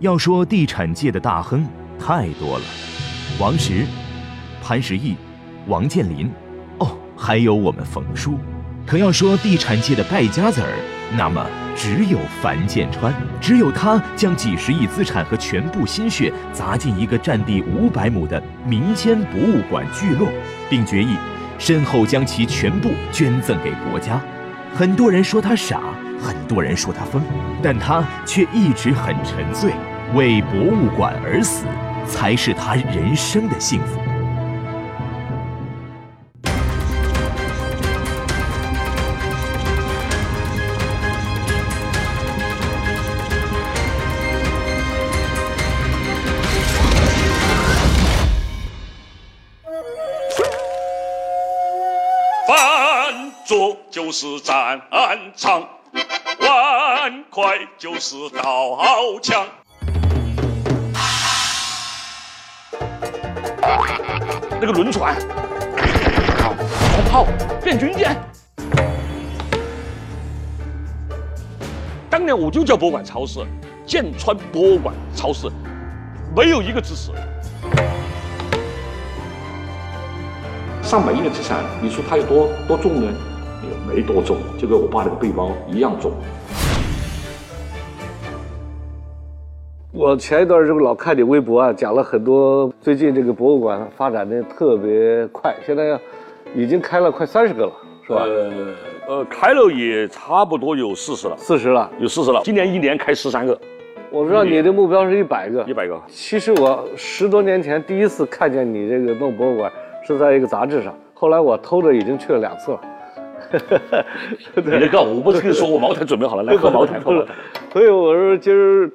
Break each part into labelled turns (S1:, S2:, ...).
S1: 要说地产界的大亨，太多了，王石、潘石屹、王健林，哦，还有我们冯叔。可要说地产界的败家子儿，那么只有樊建川，只有他将几十亿资产和全部心血砸进一个占地五百亩的民间博物馆聚落，并决意身后将其全部捐赠给国家。很多人说他傻，很多人说他疯，但他却一直很沉醉，为博物馆而死，才是他人生的幸福。
S2: 饭桌就是战场，碗筷就是刀枪。那个轮船，装炮变军舰。当年我就叫博物馆超市，建川博物馆超市，没有一个支持。上百亿的资产，你说它有多多重呢？也没多重，就跟我爸那个背包一样重。
S3: 我前一段时候老看你微博啊，讲了很多最近这个博物馆发展的特别快，现在已经开了快三十个了，是吧？
S2: 呃呃，开了也差不多有四十了，
S3: 四十了，
S2: 有四十了。今年一年开十三个，
S3: 我知道你的目标是一百个，
S2: 一百个。
S3: 其实我十多年前第一次看见你这个弄博物馆是在一个杂志上，后来我偷着已经去了两次了。
S2: 你这个我不是跟你说我茅台准备好了，来喝茅台，喝茅台。
S3: 所以我说今儿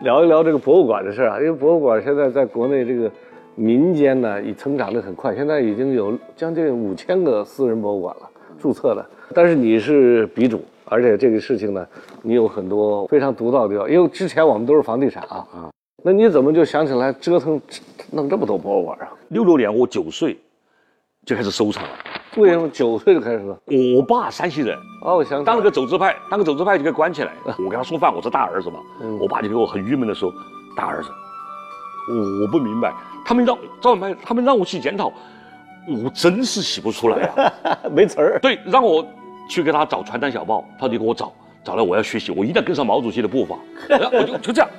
S3: 聊一聊这个博物馆的事啊，因为博物馆现在在国内这个民间呢，已成长得很快，现在已经有将近五千个私人博物馆了，注册的。但是你是鼻祖，而且这个事情呢，你有很多非常独到的地方，因为之前我们都是房地产啊啊，那你怎么就想起来折腾弄这么多博物馆啊？
S2: 六六年我九岁就开始收藏了。
S3: 为什么九岁就开始了？
S2: 我爸山西人，
S3: 哦，我想
S2: 当了个走资派，当个走资派就给关起来。我给他送饭，我是大儿子嘛。
S3: 嗯
S2: 我爸就给我很郁闷的说：“大儿子，我我不明白，他们让赵本派，他们让我去检讨，我真是洗不出来啊。
S3: 没词儿。
S2: 对，让我去给他找传单小报，他就给我找，找来我要学习，我一定要跟上毛主席的步伐。然 后我就就这样，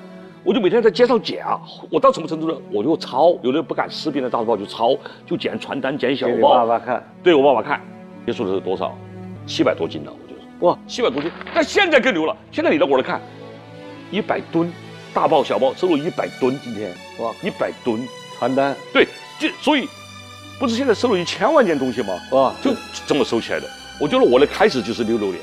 S2: 我就每天在街上捡啊，我到什么程度呢？我就抄，有的不敢识别的大字报就抄，就捡传单、捡小
S3: 给你
S2: 报。
S3: 爸爸看，
S2: 对我爸爸看，接触的是多少？七百多斤了，我就说
S3: 哇，
S2: 七百多斤。但现在更牛了，现在你到我来看，一百吨，大报小报收入一百吨，今天
S3: 哇，
S2: 一百吨，
S3: 传单
S2: 对，就所以不是现在收了一千万件东西吗？
S3: 哇，
S2: 就这么收起来的。我觉得我的开始就是六六年，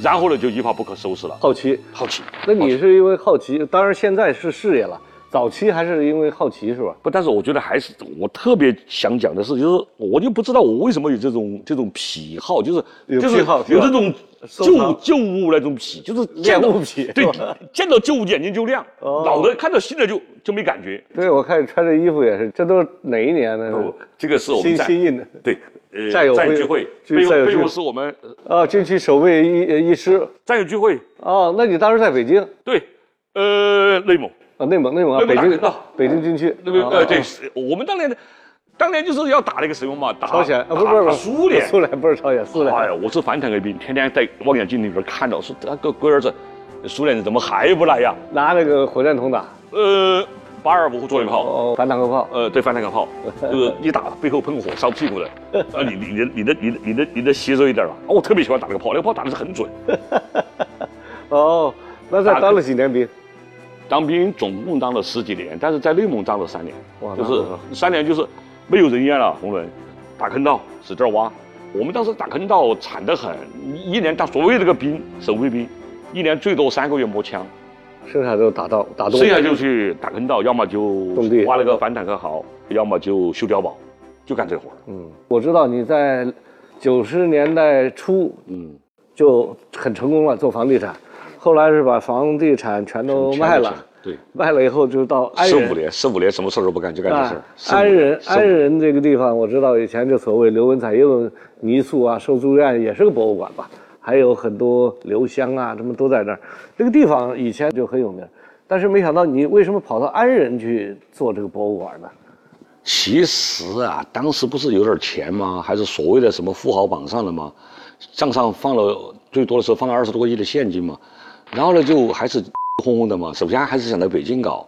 S2: 然后呢就一发不可收拾了。
S3: 好奇。
S2: 好奇，
S3: 那你是因为好奇，当然现在是事业了，早期还是因为好奇是吧？
S2: 不？但是我觉得还是我特别想讲的是，就是我就不知道我为什么有这种这种癖好，就是
S3: 有
S2: 就是
S3: 癖好
S2: 有这种旧旧物那种癖，就是见
S3: 物癖
S2: 对，见到旧物眼睛就亮，
S3: 哦
S2: 老的看到新的就就没感觉。
S3: 对，我看你穿这衣服也是，这都是哪一年的？
S2: 哦，这个是我们
S3: 新新印的
S2: 对，呃
S3: 战友
S2: 聚会，
S3: 聚
S2: 背后背后
S3: 战友聚会
S2: 是我们
S3: 啊，军区守卫一一师。
S2: 战友聚会，
S3: 哦，那你当时在北京
S2: 对，呃，内蒙。
S3: 啊？内蒙，内蒙啊，北京
S2: 打到
S3: 北京军区。
S2: 那个
S3: 啊
S2: 呃，对，我们当年的，当年就是要打那个什么嘛，打
S3: 朝鲜啊，不是不是
S2: 苏联，
S3: 苏联不是朝鲜，苏联。
S2: 哎呀，我是反坦克兵，天天在望远镜里边看到，说那个龟儿子，苏联人怎么还不来呀？
S3: 拿那个火箭筒打，
S2: 呃，八二五左轮炮，
S3: 哦，反坦克炮。
S2: 呃，对，反坦克炮，就是一打背后喷火烧屁股的，啊，你你你的你的你的你的你的吸收一点吧，啊我特别喜欢打那个炮，那个炮打的是很准。
S3: 哦，那在当了几年兵？
S2: 当兵总共当了十几年，但是在内蒙当了三年
S3: 哇，
S2: 就是三年就是没有人烟了，红轮打坑道使劲挖。我们当时打坑道惨得很，一一年当所谓这个兵守卫兵，一年最多三个月摸枪，
S3: 剩下都打到打洞。
S2: 剩下就去打坑道，要么就挖了个反坦克壕，要么就修碉堡，就干这活儿。
S3: 嗯，我知道你在九十年代初
S2: 嗯，
S3: 就很成功了，做房地产，后来是把房地产全都卖了，
S2: 对，
S3: 卖了以后就到安仁。
S2: 十五年，十五年什么事儿都不干，就干这事儿。
S3: 安仁安仁这个地方，我知道以前就所谓刘文彩也有泥塑啊、受租院也是个博物馆吧，还有很多留香啊，什么都在那儿。这个地方以前就很有名。但是没想到你为什么跑到安仁去做这个博物馆呢？
S2: 其实啊，当时不是有点钱吗？还是所谓的什么富豪榜上的吗？账上放了最多的时候放了二十多个亿的现金嘛。然后呢，就还是 轰轰的嘛。首先还是想在北京搞，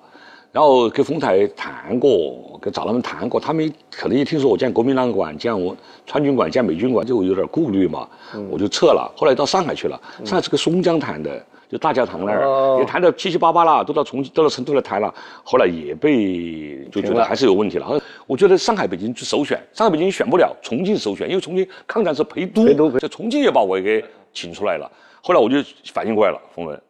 S2: 然后跟丰台谈过，跟找他们谈过，他们可能一听说我建国民党馆、建我川军馆、建美军馆，就有点顾虑嘛，我就撤了。后来到上海去了，上海是跟松江谈的。就大教堂那儿也谈的七七八八了，都到重都到成都来谈了，后来也被就觉得还是有问题了。我觉得上海、北京去首选，上海、北京选不了，重庆首选，因为重庆抗战是陪都，陪都，这重庆也把我给请出来了。后来我就反应过来了，冯文，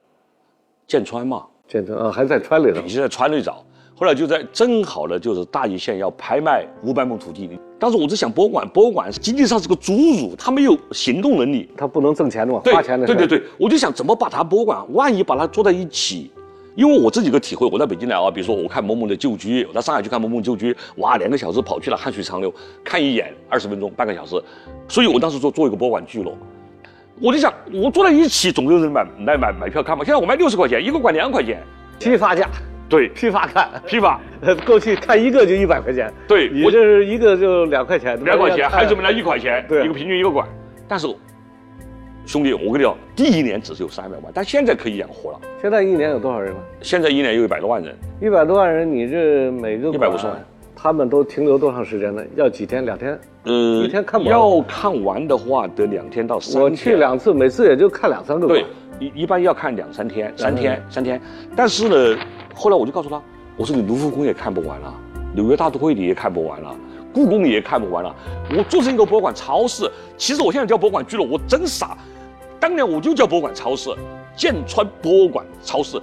S2: 建川嘛，
S3: 建川啊，还在川里头，
S2: 你是在川里找。后来就在正好呢，就是大邑县要拍卖五百亩土地。当时我就想博物馆，博物馆经济上是个侏儒，他没有行动能力，
S3: 他不能挣钱的嘛，
S2: 花
S3: 钱的。
S2: 对对对，我就想怎么把它博物馆，万一把它做在一起，因为我自己个体会，我在北京来啊，比如说我看某某的旧居，我到上海去看某某旧居，哇，两个小时跑去了，汗水长流，看一眼二十分钟，半个小时，所以我当时说做一个博物馆聚落，我就想我坐在一起，总有人买来买买票看嘛。现在我卖六十块钱一个管，两块钱，
S3: 批发价。
S2: 对，
S3: 批发看，
S2: 批发，
S3: 过去看一个就一百块钱，
S2: 对，
S3: 我这是一个就两块钱，
S2: 两块钱，孩子们来一块钱，对，一个平均一个管。但是，兄弟，我跟你讲，第一年只是有三百万，但现在可以养活了。
S3: 现在一年有多少人了？
S2: 现在一年有一百多万人，
S3: 一百多万人，你这每个
S2: 一百五十万，
S3: 他们都停留多长时间呢？要几天？两天？嗯，一天看不
S2: 完。要看完的话，得两天到三天。
S3: 我去两次，每次也就看两三个。
S2: 对，一一般要看两三天，三天，三天。但是呢，后来我就告诉他。我说你卢浮宫也看不完了，纽约大都会你也看不完了，故宫你也看不完了。我做成一个博物馆超市，其实我现在叫博物馆俱乐部，我真傻。当年我就叫博物馆超市，建川博物馆超市，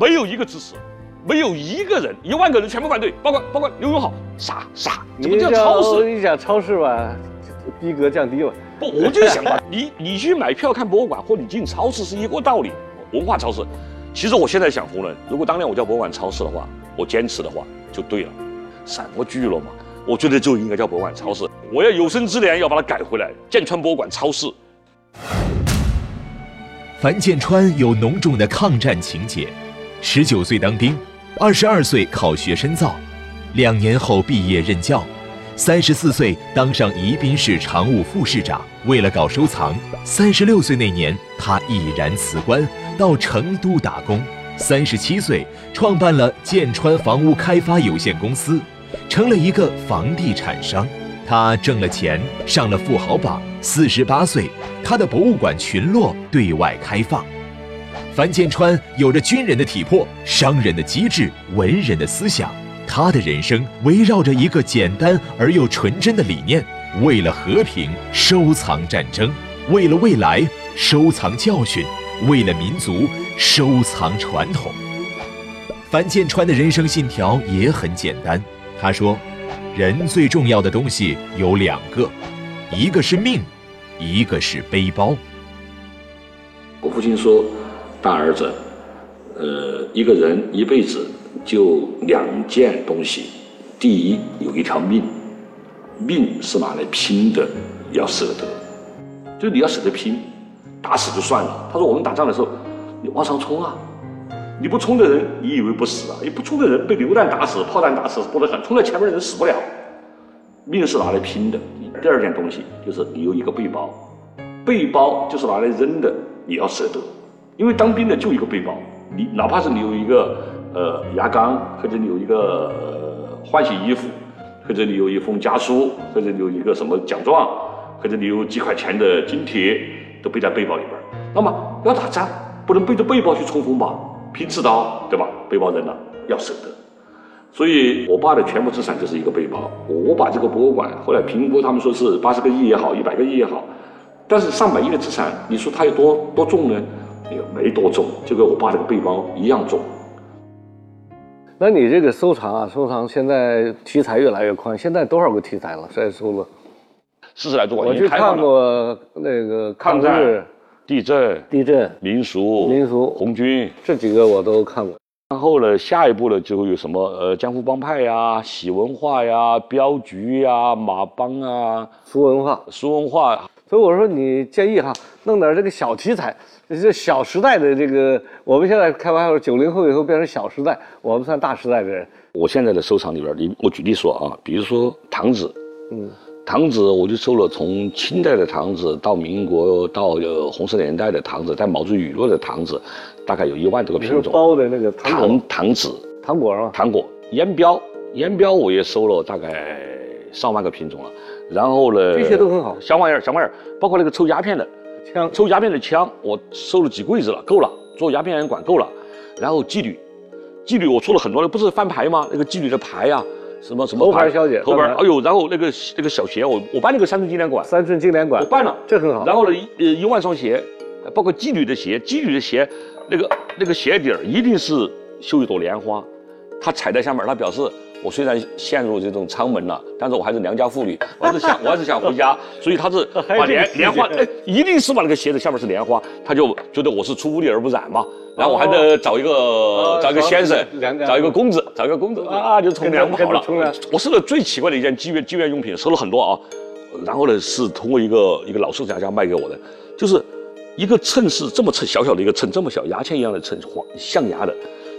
S2: 没有一个支持，没有一个人，一万个人全部反对，包括包括刘永好，傻傻，怎么叫超市？
S3: 你讲超市吧，逼格降低了。
S2: 不，我就想吧，你你去买票看博物馆，或你进超市是一个道理，文化超市。其实我现在想红人，如果当年我叫博物馆超市的话，我坚持的话就对了。什么聚了嘛，我觉得就应该叫博物馆超市。我要有生之年要把它改回来，建川博物馆超市。
S1: 樊建川有浓重的抗战情节，十九岁当兵，二十二岁考学深造，两年后毕业任教，三十四岁当上宜宾市常务副市长。为了搞收藏，三十六岁那年他毅然辞官。到成都打工，三十七岁创办了建川房屋开发有限公司，成了一个房地产商。他挣了钱，上了富豪榜。四十八岁，他的博物馆群落对外开放。樊建川有着军人的体魄、商人的机智、文人的思想。他的人生围绕着一个简单而又纯真的理念：为了和平，收藏战争；为了未来，收藏教训。为了民族收藏传统，樊建川的人生信条也很简单。他说：“人最重要的东西有两个，一个是命，一个是背包。”
S2: 我父亲说：“大儿子，呃，一个人一辈子就两件东西，第一有一条命，命是拿来拼的，要舍得，就你要舍得拼。”打死就算了。他说：“我们打仗的时候，你往上冲啊！你不冲的人，你以为不死啊？你不冲的人被流弹打死、炮弹打死，不得很。冲在前面的人死不了。命是拿来拼的。第二件东西就是你有一个背包，背包就是拿来扔的，你要舍得。因为当兵的就一个背包，你哪怕是你有一个呃牙缸，或者你有一个呃换洗衣服，或者你有一封家书，或者你有一个什么奖状，或者你有几块钱的津贴。”都背在背包里边那么要打仗，不能背着背包去冲锋吧？拼刺刀，对吧？背包扔了，要舍得。所以我爸的全部资产就是一个背包。我把这个博物馆后来评估，他们说是八十个亿也好，一百个亿也好，但是上百亿的资产，你说它有多多重呢？也没多重，就跟我爸这个背包一样重。
S3: 那你这个收藏啊，收藏现在题材越来越宽，现在多少个题材了？在收了？
S2: 四十来座，
S3: 我去看过那个
S2: 抗战、地震、
S3: 地震、
S2: 民俗、
S3: 民俗、
S2: 红军
S3: 这几个我都看过。
S2: 然后呢，下一步呢就会有什么呃江湖帮派呀、喜文化呀、镖局呀、马帮啊、
S3: 俗文化、
S2: 俗文化。
S3: 所以我说你建议哈，弄点这个小题材，这小时代的这个，我们现在开玩笑说，九零后以后变成小时代，我们算大时代的人。
S2: 我现在的收藏里边，你我举例说啊，比如说糖纸，嗯，糖纸我就收了从清代的糖纸到民国到呃红色年代的糖纸，带毛主雨落的糖纸，大概有一万多个品种。
S3: 包的那个糖
S2: 糖糖纸，
S3: 糖果是吧？
S2: 糖果烟标，烟标我也收了大概上万个品种了。然后呢，
S3: 这些都很好，
S2: 小玩意儿，小玩意儿，包括那个抽鸦片的
S3: 枪，
S2: 抽鸦片的枪，我收了几柜子了，够了，做鸦片管够了。然后妓女，妓女我出了很多的，不是翻牌吗？那个妓女的牌呀，什么什么
S3: 头牌小姐，
S2: 头牌，哎呦，然后那个那个小鞋，我我办了个三寸金莲馆，
S3: 三寸金莲馆，
S2: 我办了，
S3: 这很好。
S2: 然后呢，呃，一万双鞋，包括妓女的鞋，妓女的鞋，那个那个鞋底儿一定是绣一朵莲花，她踩在下面，她表示。我虽然陷入这种舱门了，但是我还是良家妇女，我还是想，我还是想回家，所以他是 把莲莲花，哎，一定是把那个鞋子下面是莲花，他就觉得我是出污泥而不染嘛。然后我还得找一个找一个先生，找一个公子，找一个公子啊，就冲凉跑了。我收了最奇怪的一件妓院妓院用品，收了很多啊。然后呢，是通过一个一个老收藏家卖给我的，就是一个秤是这么秤，小小的一个秤，这么小牙签一样的秤，黄象牙的。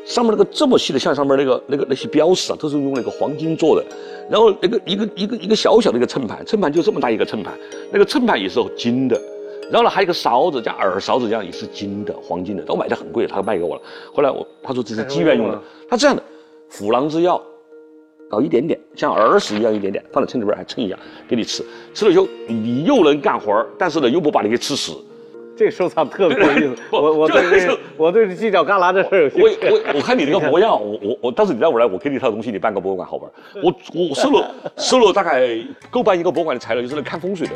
S2: 上面那个这么细的像上面那个那个那些标识啊，都是用那个黄金做的。然后那个一个一个一个小小的一个秤盘，秤盘就这么大一个秤盘，那个秤盘也是金的。然后呢，还有一个勺子，加耳勺子，这样也是金的，黄金的。我买的很贵，他卖给我了。后来我他说这是妓院用的，他这样的虎狼之药，搞一点点，像耳屎一样一点点，放在秤里边还称一下给你吃。吃了以后你又能干活但是呢又不把你给吃死。
S3: 这收藏特别有意思，我我对我对犄角旮旯这事有兴
S2: 趣。我我我看你这个模样，我我我，但是你让我来，我给你一套东西，你办个博物馆好玩。我我收了收了大概够办一个博物馆的材料，就是来看风水的。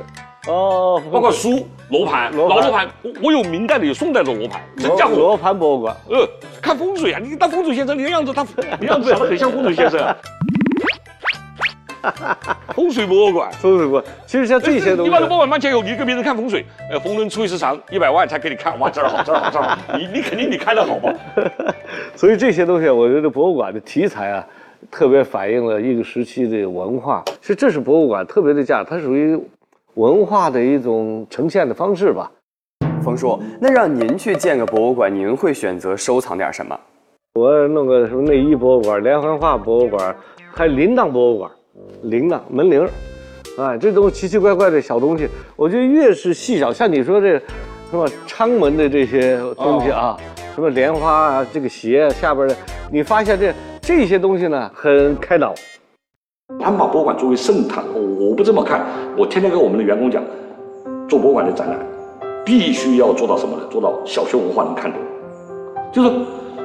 S2: 哦，包括书、罗盘、老罗盘，我我有明代的，有宋代的罗盘。
S3: 罗罗盘博物馆，
S2: 呃，看风水啊，你当风水先生，你的样子，他你样子长得很像风水先生。风水博物馆，
S3: 风水博，其实像这些东西，
S2: 你把这博物馆面前有，你给别人看风水，呃，逢人出一时长，一百万才给你看，哇，这儿好，这儿好，这儿好，你你肯定你看的好吧？
S3: 所以这些东西，我觉得博物馆的题材啊，特别反映了一个时期的文化，其实这是博物馆特别的价值，它属于文化的一种呈现的方式吧。
S4: 冯叔，那让您去建个博物馆，您会选择收藏点什么？
S3: 我弄个什么内衣博物馆、连环画博物馆，还有铃铛博物馆。铃铛、门铃，啊，这种奇奇怪怪的小东西，我觉得越是细小，像你说这，什么昌门的这些东西啊，什么莲花啊，这个鞋下边的，你发现这这些东西呢，很开脑。
S2: 他们把博物馆作为圣堂，我不这么看。我天天跟我们的员工讲，做博物馆的展览，必须要做到什么呢？做到小学文化能看懂，就是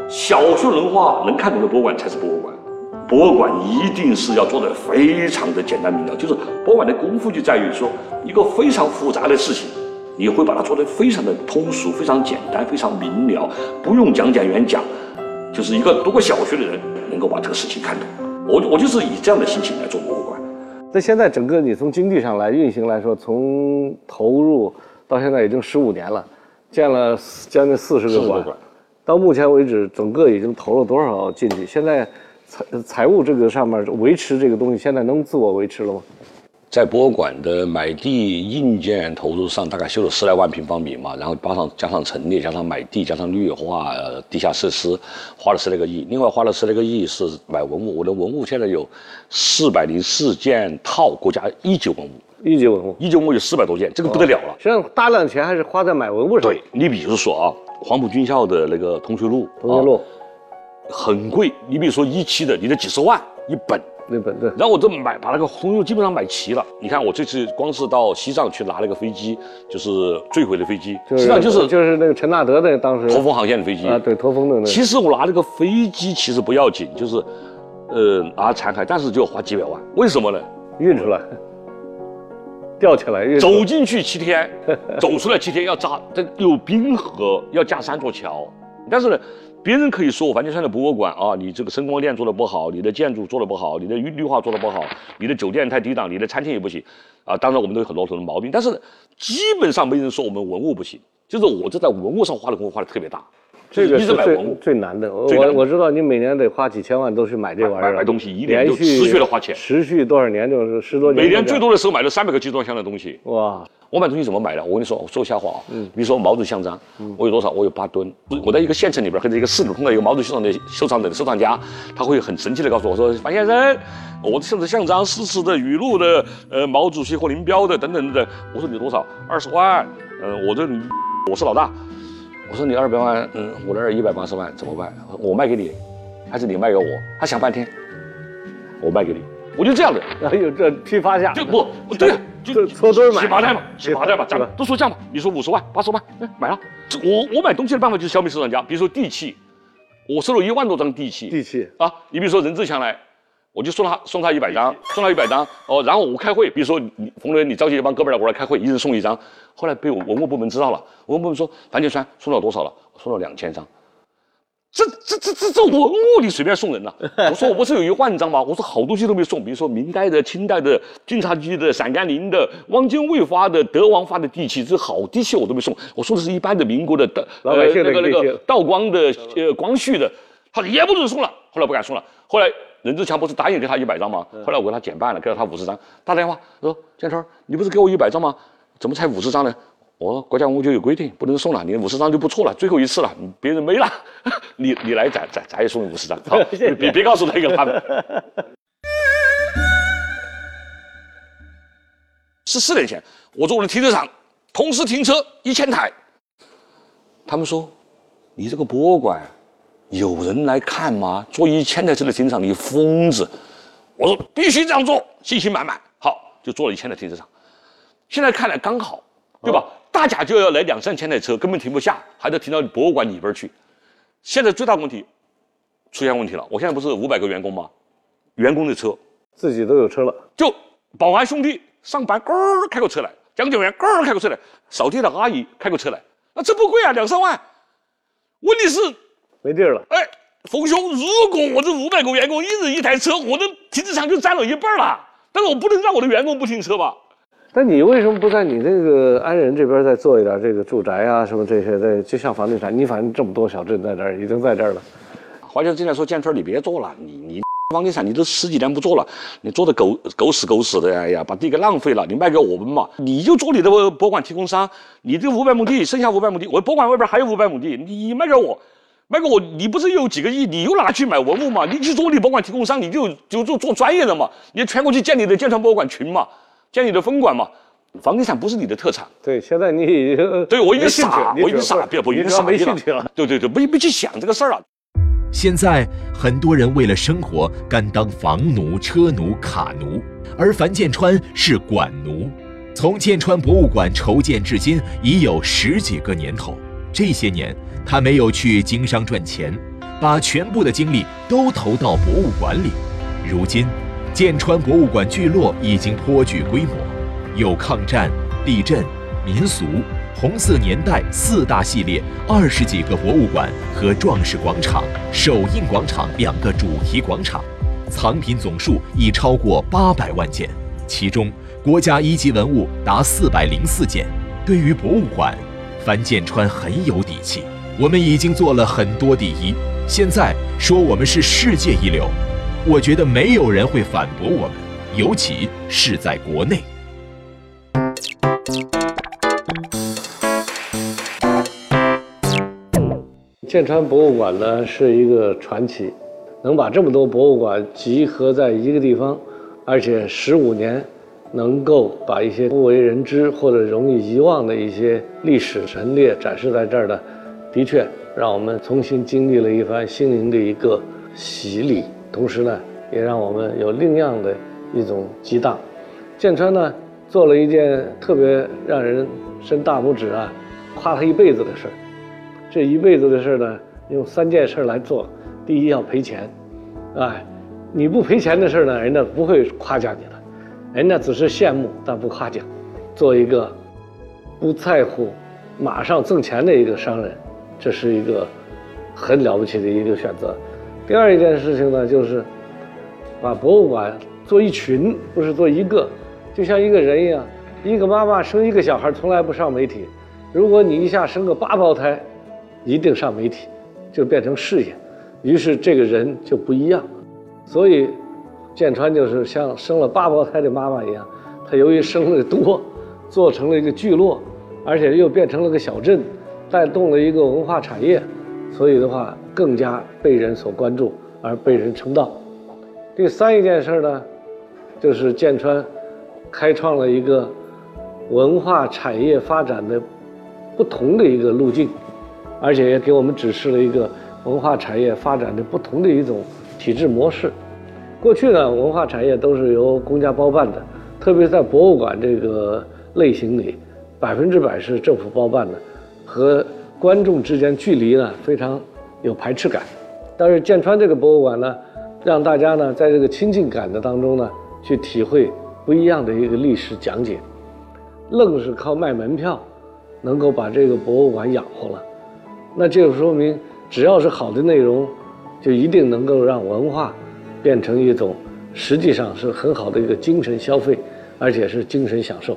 S2: 小学文化能看懂的博物馆才是博物馆。博物馆一定是要做的非常的简单明了，就是博物馆的功夫就在于说一个非常复杂的事情，你会把它做得非常的通俗、非常简单、非常明了，不用讲讲员讲，就是一个读过小学的人能够把这个事情看懂。我我就是以这样的心情来做博物馆。
S3: 那现在整个你从经济上来运行来说，从投入到现在已经十五年了，建了将近四十个馆，到目前为止整个已经投了多少进去？现在。财财务这个上面维持这个东西，现在能自我维持了吗？
S2: 在博物馆的买地硬件投入上，大概修了十来万平方米嘛，然后加上加上陈列，加上买地，加上绿化、地下设施，花了十来个亿。另外花了十来个亿是买文物，我的文物现在有四百零四件套国家一级文物，
S3: 一级文物，
S2: 一级文物有四百多件，这个不得了了。
S3: 实际上大量钱还是花在买文物上。
S2: 对你比如说啊，黄埔军校的那个通学录，
S3: 同学录。
S2: 很贵，你比如说一期的，你得几十万一本，
S3: 那本对。
S2: 然后我这买把那个红油基本上买齐了。你看我这次光是到西藏去拿了个飞机，就是坠毁的飞机，
S3: 实际上就是就是那个陈纳德的当时
S2: 驼峰航线的飞机
S3: 啊，对，驼峰的那。
S2: 其实我拿这个飞机其实不要紧，就是呃拿残骸，但是就要花几百万。为什么呢？
S3: 运出来，吊起来，
S2: 走进去七天，走出来七天要扎，这有冰河，要架三座桥，但是呢。别人可以说我梵净山的博物馆啊，你这个声光电做的不好，你的建筑做的不好，你的绿绿化做的不好，你的酒店太低档，你的餐厅也不行，啊，当然我们都有很多很多毛病，但是基本上没人说我们文物不行，就是我这在文物上花的功夫花的特别大。
S3: 这个
S2: 一直
S3: 是最
S2: 买文物。
S3: 最难的。我我我知道你每年得花几千万都去买这玩意儿，
S2: 买买东西一年就持续的花钱
S3: 持续多少年就是十多年。
S2: 每年最多的时候买了三百个集装箱的东西。
S3: 哇，
S2: 我买东西怎么买的？我跟你说，我说瞎话啊。嗯。比如说毛主席像章，我有多少？我有八吨。我在一个县城里边或者一个市里碰到一个毛主席像的收藏的收藏家，他会很神气的告诉我说：“樊先生，我的像的像章、诗词的、语录的、呃毛主席或林彪的等等等等。”我说你多少？二十万。嗯、我这我是老大。我说你二百万，嗯，我那儿一百八十万，怎么办？我卖给你，还是你卖给我？他想半天，我卖给你。我就这样的。
S3: 哎呦，这批发价
S2: 就不 对呀，就
S3: 这搓堆儿买
S2: 洗麻袋嘛，洗麻袋嘛，
S3: 是吧
S2: 咱都说价嘛。你说五十万、八十万，哎，买了。这我我买东西的办法就是消灭市场价，比如说地契，我收了一万多张地契，
S3: 地契
S2: 啊，你比如说任志强来，我就送他送他一百张，送他一百张，哦，然后我开会，比如说你冯仑，你召集一帮哥们儿来过来开会，一人送一张。后来被我文物部门知道了，文物部门说樊建川送了多少了？我送了两千张。这这这这这文物你随便送人呐、我说我不是有一万张吗？我说好东西都没送，比如说明代的、清代的、晋察冀的、陕甘宁的、汪精卫发的、德王发的地契，这好地契我都没送。我说的是一般的民国的道
S3: 老百姓的
S2: 那个那个道光的、呃光绪的，他说也不准送了，后来不敢送了。后来任志强不是答应给他一百张吗？后来我给他减半了，给了他五十张。打电话说建川，你不是给我一百张吗？怎么才五十张呢？我说国家文物局有规定，不能送了，你五十张就不错了，最后一次了，别人没了，你你来咱咱咱也送你五十张，好，别别告诉那个他们。十四年前，我在我的停车场同时停车一千台，他们说你这个博物馆有人来看吗？做一千台车的停车场，你疯子！我说必须这样做，信心满满。好，就做了一千台停车场。现在看来刚好，对吧？大甲就要来两三千台车，根本停不下，还得停到博物馆里边去。现在最大问题出现问题了，我现在不是五百个员工吗？员工的车
S3: 自己都有车了，
S2: 就保安兄弟上班，咯儿开个车来；讲解员咯儿开个车来；扫地的阿姨开个车来。那这不贵啊，两三万。问题是，
S3: 没地儿了。
S2: 哎，冯兄，如果我这五百个员工一人一台车，我的停车场就占了一半了。但是我不能让我的员工不停车吧？
S3: 那你为什么不在你这个安仁这边再做一点这个住宅啊什么这些的？就像房地产，你反正这么多小镇在这儿，已经在这儿了。
S2: 华侨进来说：“建川，你别做了，你你房地产你都十几年不做了，你做的狗狗屎狗屎的，哎呀，把地给浪费了，你卖给我们嘛，你就做你的博物馆提供商，你这五百亩地，剩下五百亩地，我博物馆外边还有五百亩地，你卖给我。”卖给我，你不是有几个亿，你又拿去买文物嘛？你去做你博物馆提供商，你就就做做专业的嘛？你全国去建你的建川博物馆群嘛，建你的分馆嘛？房地产不是你的特产，
S3: 对，现在你已 经
S2: 对我已经
S3: 没兴趣
S2: 傻，
S3: 你
S2: 我已经傻，
S3: 主要
S2: 别不，已经傻逼
S3: 兴趣了。。
S2: 对对对，没没去想这个事儿了。
S1: 现在很多人为了生活甘当房奴、车奴、卡奴，而樊建川是馆奴。从建川博物馆筹建至今已有十几个年头，这些年他没有去经商赚钱，把全部的精力都投到博物馆里。如今，建川博物馆聚落已经颇具规模，有抗战、地震、民俗、红色年代四大系列二十几个博物馆和壮士广场、首映广场两个主题广场，藏品总数已超过八百万件，其中国家一级文物达四百零四件。对于博物馆，樊建川很有底气。我们已经做了很多第一，现在说我们是世界一流，我觉得没有人会反驳我们，尤其是在国内。
S3: 建川博物馆呢是一个传奇，能把这么多博物馆集合在一个地方，而且十五年，能够把一些不为人知或者容易遗忘的一些历史陈列展示在这儿的，的确让我们重新经历了一番心灵的一个洗礼，同时呢，也让我们有另样的一种激荡。建川呢做了一件特别让人伸大拇指啊，夸他一辈子的事儿。这一辈子的事儿呢，用三件事儿来做。第一要赔钱，哎，你不赔钱的事儿呢，人家不会夸奖你的，人家只是羡慕但不夸奖。做一个不在乎马上挣钱的一个商人，这是一个很了不起的一个选择。第二一件事情呢，就是把博物馆做一群，不是做一个，就像一个人一样，一个妈妈生一个小孩从来不上媒体，如果你一下生个八胞胎。一定上媒体，就变成事业，于是这个人就不一样。所以，建川就是像生了八胞胎的妈妈一样，他由于生的多，做成了一个聚落，而且又变成了个小镇，带动了一个文化产业，所以的话更加被人所关注，而被人称道。第三一件事呢，就是建川开创了一个文化产业发展的不同的一个路径，而且也给我们指示了一个文化产业发展的不同的一种体制模式。过去呢，文化产业都是由公家包办的，特别在博物馆这个类型里，百分之百是政府包办的，和观众之间距离呢非常有排斥感。但是建川这个博物馆呢，让大家呢在这个亲近感的当中呢，去体会不一样的一个历史讲解，愣是靠卖门票，能够把这个博物馆养活了，那就说明只要是好的内容，就一定能够让文化变成一种实际上是很好的一个精神消费，而且是精神享受。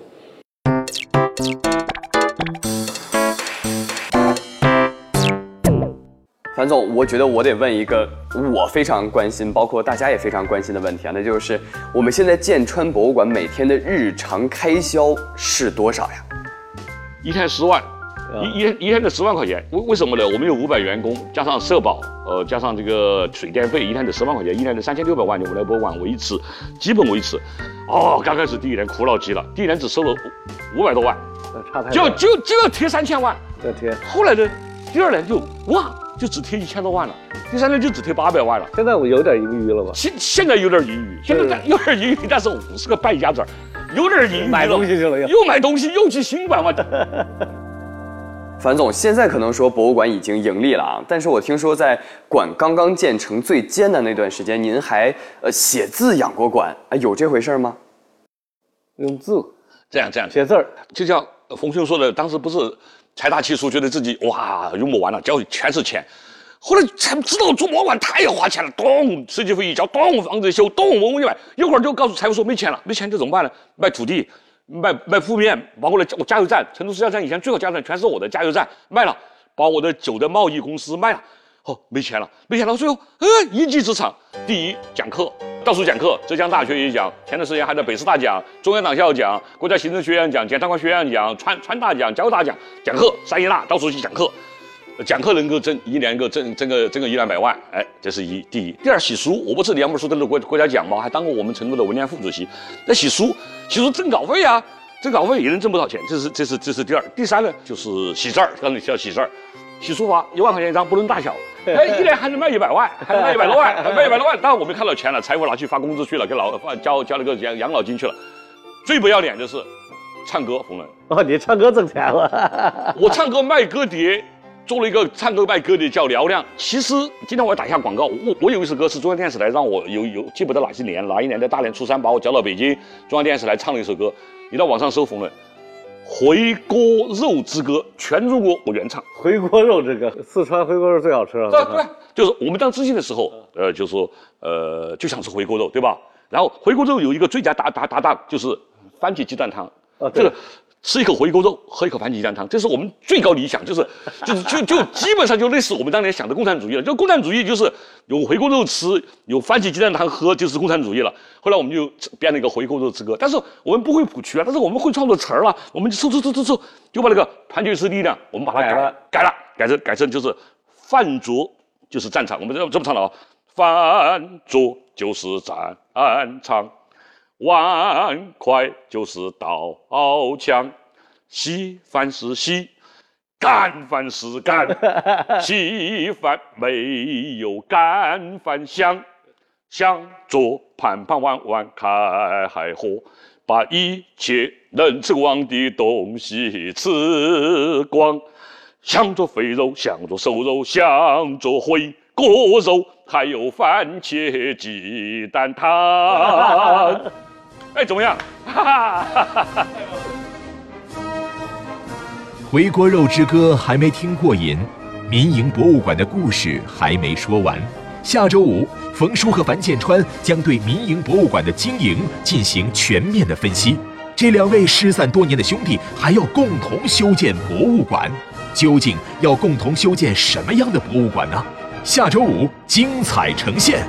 S4: 樊总，我觉得我得问一个我非常关心，包括大家也非常关心的问题啊，那就是我们现在建川博物馆每天的日常开销是多少呀？
S2: 一天十万，一一天一天的十万块钱，为为什么呢？我们有五百员工，加上社保，呃，加上这个水电费，一天得十万块钱，一年得三千六百万，我们来博物馆维持，基本维持。哦，刚开始第一年苦恼极了，第一年只收了五百多万，
S3: 差太
S2: 就就就要贴三千万。
S3: 这天，
S2: 后来呢，第二年就哇，就只贴一千多万了，第三年就只贴八百万了。
S3: 现在我有点盈余了吧？
S2: 现现在有点盈余，现在有点盈余，但是我是个败家子儿，有点盈余
S3: 买东西去了又
S2: 又买东西，又去新馆，我
S4: 樊总，现在可能说博物馆已经盈利了啊，但是我听说在馆刚刚建成最艰难那段时间，您还呃写字养过馆，啊，有这回事吗？
S3: 用字
S2: 这样这样，
S3: 写字儿，
S2: 就像冯兄说的，当时不是财大气粗，觉得自己哇用不完了，交全是钱。后来才知道做博物馆太花钱了，咚，设计费一交，咚，房子一修，咚，文物一买，一会儿就告诉财务说没钱了，没钱就怎么办呢？卖土地，卖卖铺面，包括了我加油站，成都市加油站以前最好加油站全是我的加油站，卖了，把我的酒的贸易公司卖了，哦，没钱了，没钱了，最后，呃，一技之长，第一讲课，到处讲课，浙江大学也讲，前段时间还在北师大讲，中央党校讲，国家行政学院讲，检察官学院讲，川川大讲，交大讲，讲课，三一大到处去讲课。讲课能够挣一年够挣挣个挣个一两百万，哎，这是一第一。第二，洗书，我不是两本书都是国国家奖吗？还当过我们成都的文联副主席。那洗书，洗书挣稿费啊，挣稿费也能挣不少钱。这是这是这是第二。第三呢，就是洗字儿，刚才提到洗字儿，洗书法一万块钱一张，不论大小，哎，一年还能卖一百万，还能卖一百多万，还 卖一百多万。当然我没看到钱了，财务拿去发工资去了，给老发交交了个养养老金去了。最不要脸的是唱歌，冯仑。
S3: 哦，你唱歌挣钱了，
S2: 我唱歌卖歌碟，做了一个唱歌卖歌碟叫嘹亮。其实今天我要打一下广告，我我有一首歌是中央电视台让我有有记不得哪些年哪一年的大年初三把我叫到北京中央电视台唱了一首歌，你到网上搜冯仑，《回锅肉之歌》，全中国我原唱。
S3: 回锅肉之歌，四川回锅肉最好吃了。
S2: 对对，就是我们当知青的时候，呃，就说呃就想吃回锅肉，对吧？然后回锅肉有一个最佳搭搭搭档就是番茄鸡蛋汤，
S3: 啊
S2: 这个吃一口回锅肉，喝一口番茄鸡蛋汤，这是我们最高理想，就是就是就就基本上就类似我们当年想的共产主义了。就共产主义就是有回锅肉吃，有番茄鸡蛋汤喝，就是共产主义了。后来我们就编了一个回锅肉之歌，但是我们不会谱曲啊，但是我们会创作词儿了，我们就凑凑凑凑凑，就把那个团结是力量，我们把它改
S3: 改了
S2: 改了，改成改成就是饭桌就是战场，我们这这么唱的啊，饭桌就是战场，碗筷就是刀枪，稀饭是稀，干饭是干，稀饭没有干饭香。向左盘盘碗碗开海火，把一切能吃光的东西吃光。想着肥肉，想着瘦肉，想着回锅肉，还有番茄鸡蛋汤。哎，怎么样？哈哈哈哈哈！
S1: 回锅肉之歌还没听过瘾，民营博物馆的故事还没说完。下周五，冯叔和樊建川将对民营博物馆的经营进行全面的分析。这两位失散多年的兄弟还要共同修建博物馆，究竟要共同修建什么样的博物馆呢？下周五精彩呈现。